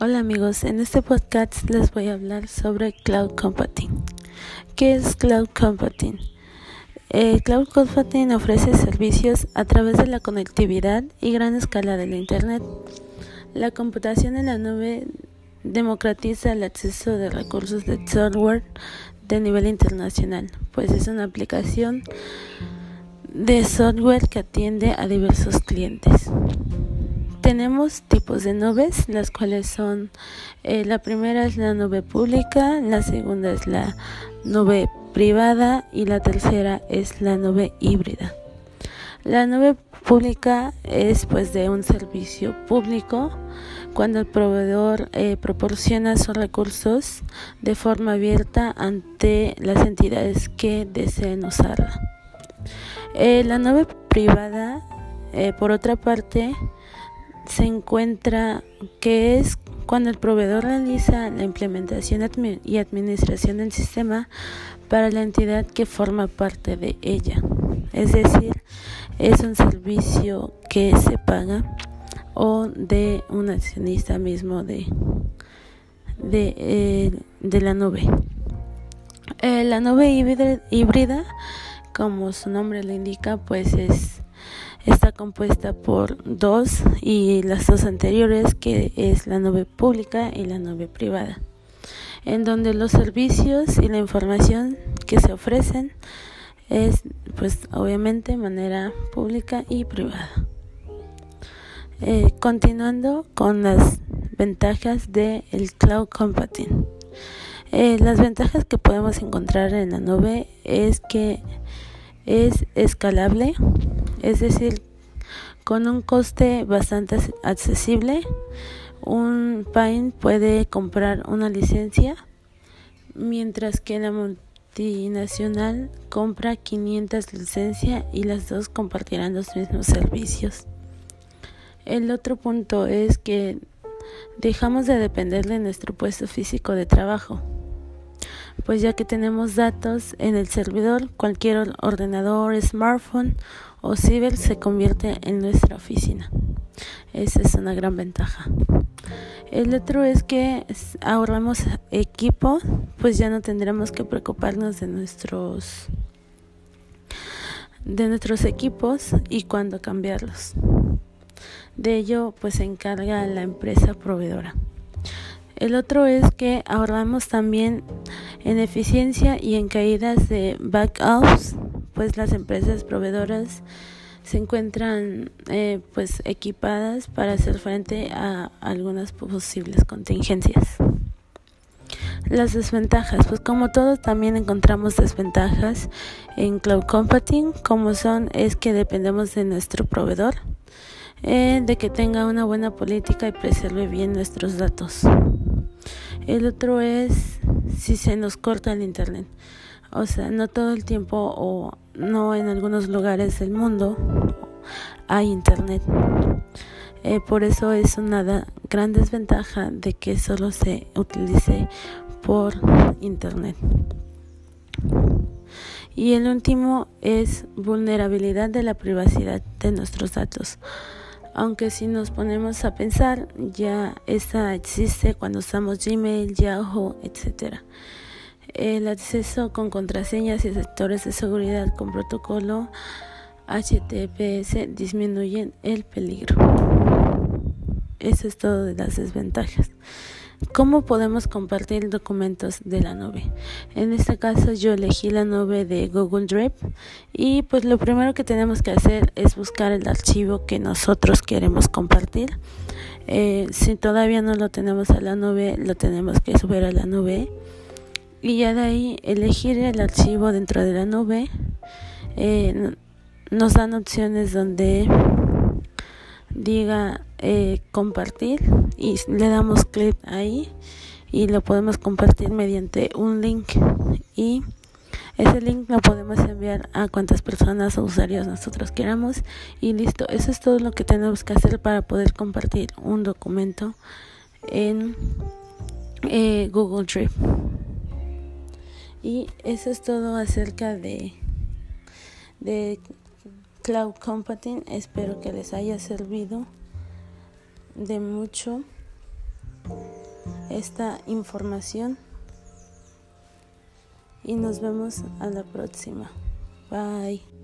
Hola amigos, en este podcast les voy a hablar sobre Cloud Computing. ¿Qué es Cloud Computing? Eh, Cloud Computing ofrece servicios a través de la conectividad y gran escala de Internet. La computación en la nube democratiza el acceso de recursos de software de nivel internacional, pues es una aplicación de software que atiende a diversos clientes. Tenemos tipos de nubes, las cuales son, eh, la primera es la nube pública, la segunda es la nube privada y la tercera es la nube híbrida. La nube pública es pues de un servicio público cuando el proveedor eh, proporciona sus recursos de forma abierta ante las entidades que deseen usarla. Eh, la nube privada, por otra parte, se encuentra que es cuando el proveedor realiza la implementación y administración del sistema para la entidad que forma parte de ella. Es decir, es un servicio que se paga o de un accionista mismo de, de, eh, la nube. Eh, la nube híbrida, como su nombre lo indica, pues es está compuesta por dos y las dos anteriores que es la nube pública y la nube privada en donde los servicios y la información que se ofrecen es pues obviamente manera pública y privada. Eh, continuando con las ventajas del el cloud computing. Eh, las ventajas que podemos encontrar en la nube es que es escalable es decir, con un coste bastante accesible, un Pine puede comprar una licencia, mientras que la multinacional compra 500 licencias y las dos compartirán los mismos servicios. El otro punto es que dejamos de depender de nuestro puesto físico de trabajo pues ya que tenemos datos en el servidor, cualquier ordenador, smartphone o ciber se convierte en nuestra oficina. Esa es una gran ventaja. El otro es que ahorramos equipo, pues ya no tendremos que preocuparnos de nuestros de nuestros equipos y cuándo cambiarlos. De ello pues se encarga la empresa proveedora. El otro es que ahorramos también en eficiencia y en caídas de backups, pues las empresas proveedoras se encuentran eh, pues equipadas para hacer frente a algunas posibles contingencias. Las desventajas, pues como todos también encontramos desventajas en cloud computing, como son es que dependemos de nuestro proveedor, eh, de que tenga una buena política y preserve bien nuestros datos. El otro es si se nos corta el internet. O sea, no todo el tiempo o no en algunos lugares del mundo hay internet. Eh, por eso es una gran desventaja de que solo se utilice por internet. Y el último es vulnerabilidad de la privacidad de nuestros datos aunque si nos ponemos a pensar, ya esta existe cuando usamos Gmail, Yahoo, etc. El acceso con contraseñas y sectores de seguridad con protocolo HTTPS disminuyen el peligro. Eso es todo de las desventajas. ¿Cómo podemos compartir documentos de la nube? En este caso yo elegí la nube de Google Drive y pues lo primero que tenemos que hacer es buscar el archivo que nosotros queremos compartir. Eh, si todavía no lo tenemos a la nube, lo tenemos que subir a la nube y ya de ahí elegir el archivo dentro de la nube. Eh, nos dan opciones donde diga eh, compartir y le damos clic ahí y lo podemos compartir mediante un link. Y ese link lo podemos enviar a cuantas personas o usuarios nosotros queramos. Y listo, eso es todo lo que tenemos que hacer para poder compartir un documento en eh, Google Drive. Y eso es todo acerca de de Cloud Computing. Espero que les haya servido de mucho esta información y nos vemos a la próxima. Bye.